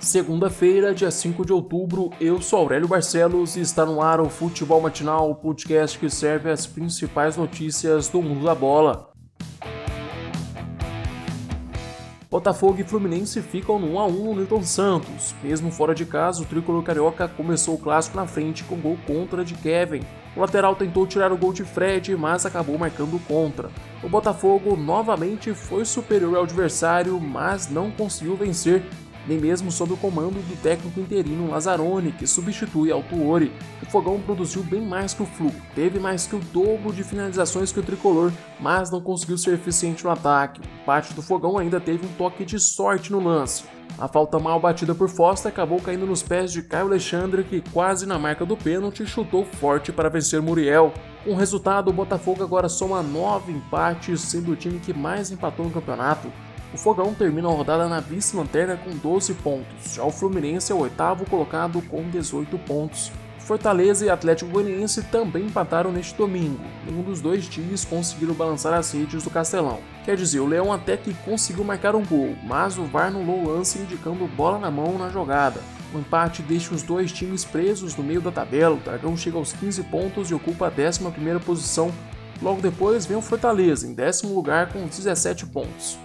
Segunda-feira, dia 5 de outubro, eu sou Aurélio Barcelos e está no ar o Futebol Matinal, o podcast que serve as principais notícias do mundo da bola. Botafogo e Fluminense ficam no 1x1 no Newton Santos. Mesmo fora de casa, o tricolor carioca começou o clássico na frente com gol contra de Kevin. O lateral tentou tirar o gol de Fred, mas acabou marcando contra. O Botafogo novamente foi superior ao adversário, mas não conseguiu vencer nem mesmo sob o comando do técnico interino Lazzaroni, que substitui Altuori. O Fogão produziu bem mais que o Flu, teve mais que o dobro de finalizações que o Tricolor, mas não conseguiu ser eficiente no ataque. Parte do Fogão ainda teve um toque de sorte no lance. A falta mal batida por Foster acabou caindo nos pés de Caio Alexandre, que quase na marca do pênalti chutou forte para vencer Muriel. Com o resultado, o Botafogo agora soma nove empates, sendo o time que mais empatou no campeonato. O Fogão termina a rodada na vice-lanterna com 12 pontos, já o Fluminense é o oitavo colocado com 18 pontos. Fortaleza e Atlético Goianiense também empataram neste domingo. Nenhum dos dois times conseguiram balançar as redes do Castelão. Quer dizer, o Leão até que conseguiu marcar um gol, mas o VAR anulou o lance indicando bola na mão na jogada. O empate deixa os dois times presos no meio da tabela. O Dragão chega aos 15 pontos e ocupa a 11ª posição. Logo depois vem o Fortaleza, em décimo lugar com 17 pontos.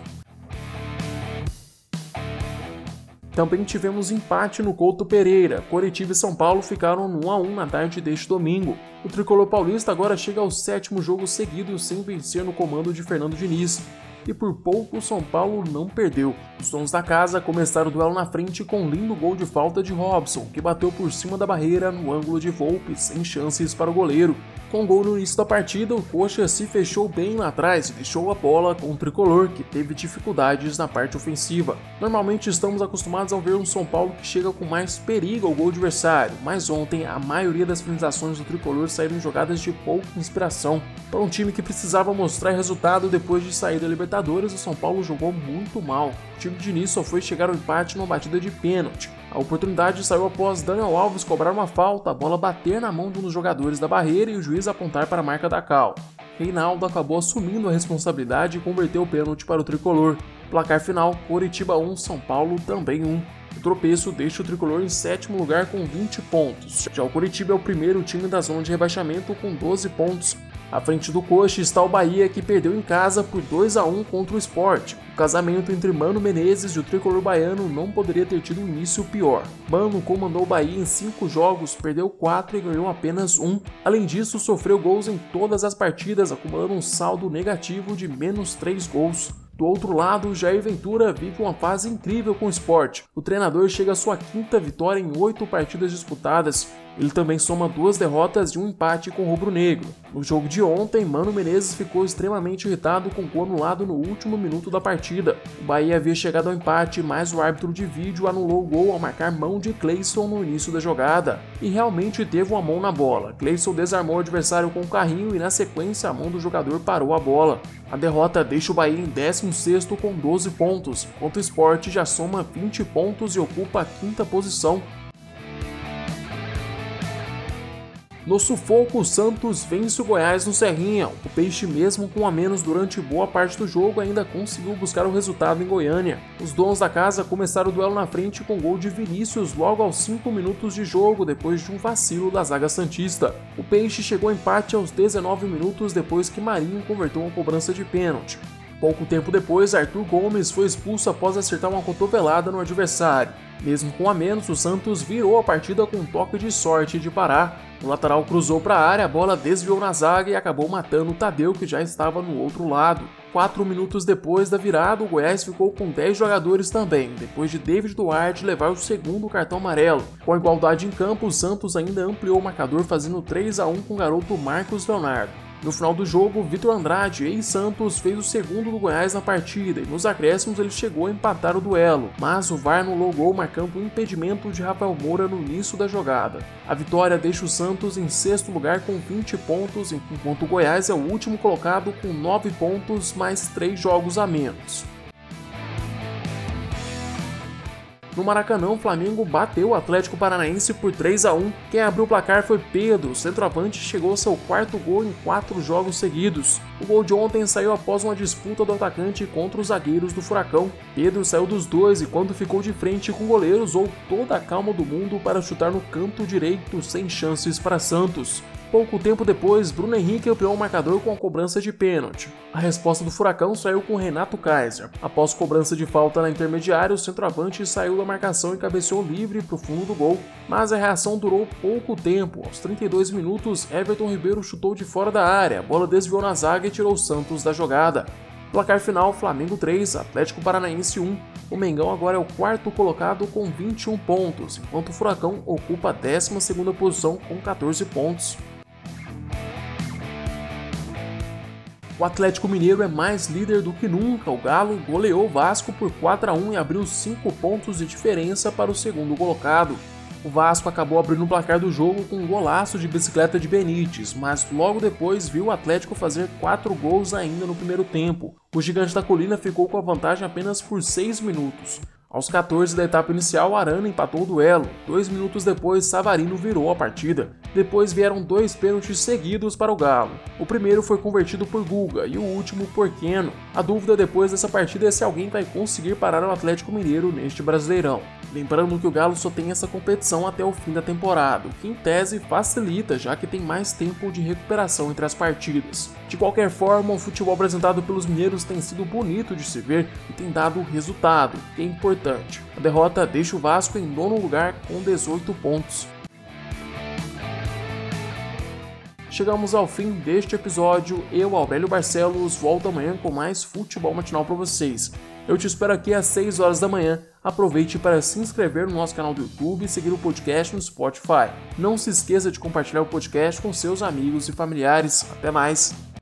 Também tivemos empate no Couto Pereira. Coritiba e São Paulo ficaram no 1 a 1 na tarde deste domingo. O tricolor paulista agora chega ao sétimo jogo seguido sem vencer no comando de Fernando Diniz. E por pouco o São Paulo não perdeu. Os donos da casa começaram o duelo na frente com um lindo gol de falta de Robson, que bateu por cima da barreira no ângulo de Volpe, sem chances para o goleiro. Com gol no início da partida, o Coxa se fechou bem lá atrás e deixou a bola com o tricolor, que teve dificuldades na parte ofensiva. Normalmente estamos acostumados a ver um São Paulo que chega com mais perigo ao gol adversário, mas ontem a maioria das finalizações do tricolor saíram jogadas de pouca inspiração. Para um time que precisava mostrar resultado depois de sair da Libertadores, o São Paulo jogou muito mal. O time de início só foi chegar ao empate numa batida de pênalti. A oportunidade saiu após Daniel Alves cobrar uma falta, a bola bater na mão de um dos jogadores da barreira e o juiz apontar para a marca da Cal. Reinaldo acabou assumindo a responsabilidade e converteu o pênalti para o tricolor. Placar final: Coritiba 1, São Paulo também 1. O tropeço deixa o tricolor em sétimo lugar com 20 pontos. Já o Coritiba é o primeiro time da zona de rebaixamento com 12 pontos. À frente do Coxa está o Bahia, que perdeu em casa por 2 a 1 contra o Sport. O casamento entre Mano Menezes e o tricolor baiano não poderia ter tido um início pior. Mano comandou o Bahia em 5 jogos, perdeu 4 e ganhou apenas 1. Além disso, sofreu gols em todas as partidas, acumulando um saldo negativo de menos 3 gols. Do outro lado, Jair Ventura vive uma fase incrível com o esporte. O treinador chega à sua quinta vitória em oito partidas disputadas. Ele também soma duas derrotas e um empate com o Rubro Negro. No jogo de ontem, Mano Menezes ficou extremamente irritado com o gol anulado no último minuto da partida. O Bahia havia chegado ao empate, mas o árbitro de vídeo anulou o gol ao marcar mão de Cleison no início da jogada. E realmente teve uma mão na bola. Cleison desarmou o adversário com o carrinho e na sequência a mão do jogador parou a bola. A derrota deixa o Bahia em 16 com 12 pontos, enquanto o Sport já soma 20 pontos e ocupa a quinta posição. No sufoco, o Santos vence o Goiás no Serrinha. O Peixe, mesmo com a menos durante boa parte do jogo, ainda conseguiu buscar o resultado em Goiânia. Os donos da casa começaram o duelo na frente com gol de Vinícius logo aos 5 minutos de jogo, depois de um vacilo da zaga Santista. O Peixe chegou ao empate aos 19 minutos depois que Marinho converteu uma cobrança de pênalti. Pouco tempo depois, Arthur Gomes foi expulso após acertar uma cotovelada no adversário. Mesmo com a menos, o Santos virou a partida com um toque de sorte de parar. O lateral cruzou para a área, a bola desviou na zaga e acabou matando o Tadeu, que já estava no outro lado. Quatro minutos depois da virada, o Goiás ficou com 10 jogadores também, depois de David Duarte levar o segundo cartão amarelo. Com a igualdade em campo, o Santos ainda ampliou o marcador fazendo 3 a 1 com o garoto Marcos Leonardo. No final do jogo, Vitor Andrade, ex-Santos, fez o segundo do Goiás na partida e nos acréscimos ele chegou a empatar o duelo, mas o VAR anulou o gol marcando o um impedimento de Rafael Moura no início da jogada. A vitória deixa o Santos em sexto lugar com 20 pontos, enquanto o Goiás é o último colocado com 9 pontos mais 3 jogos a menos. No Maracanã, o Flamengo bateu o Atlético Paranaense por 3 a 1. Quem abriu o placar foi Pedro, o centroavante chegou ao seu quarto gol em quatro jogos seguidos. O gol de ontem saiu após uma disputa do atacante contra os zagueiros do Furacão. Pedro saiu dos dois e quando ficou de frente com o goleiro usou toda a calma do mundo para chutar no canto direito sem chances para Santos. Pouco tempo depois, Bruno Henrique ampliou o marcador com a cobrança de pênalti. A resposta do Furacão saiu com Renato Kaiser. Após cobrança de falta na intermediária, o centroavante saiu da marcação e cabeceou livre para o fundo do gol, mas a reação durou pouco tempo. Aos 32 minutos, Everton Ribeiro chutou de fora da área, a bola desviou na zaga e tirou o Santos da jogada. Placar final: Flamengo 3, Atlético Paranaense 1. O Mengão agora é o quarto colocado com 21 pontos, enquanto o Furacão ocupa a 12 posição com 14 pontos. O Atlético Mineiro é mais líder do que nunca. O Galo goleou o Vasco por 4 a 1 e abriu 5 pontos de diferença para o segundo colocado. O Vasco acabou abrindo o placar do jogo com um golaço de bicicleta de Benítez, mas logo depois viu o Atlético fazer 4 gols ainda no primeiro tempo. O gigante da colina ficou com a vantagem apenas por 6 minutos. Aos 14 da etapa inicial, Arana empatou o duelo. Dois minutos depois, Savarino virou a partida. Depois vieram dois pênaltis seguidos para o Galo. O primeiro foi convertido por Guga e o último por Keno. A dúvida depois dessa partida é se alguém vai conseguir parar o Atlético Mineiro neste Brasileirão. Lembrando que o Galo só tem essa competição até o fim da temporada, o que em tese facilita, já que tem mais tempo de recuperação entre as partidas. De qualquer forma, o futebol apresentado pelos mineiros tem sido bonito de se ver e tem dado resultado, que é importante. A derrota deixa o Vasco em nono lugar com 18 pontos. Chegamos ao fim deste episódio. Eu, Aurélio Barcelos, volto amanhã com mais futebol matinal para vocês. Eu te espero aqui às 6 horas da manhã. Aproveite para se inscrever no nosso canal do YouTube e seguir o podcast no Spotify. Não se esqueça de compartilhar o podcast com seus amigos e familiares. Até mais!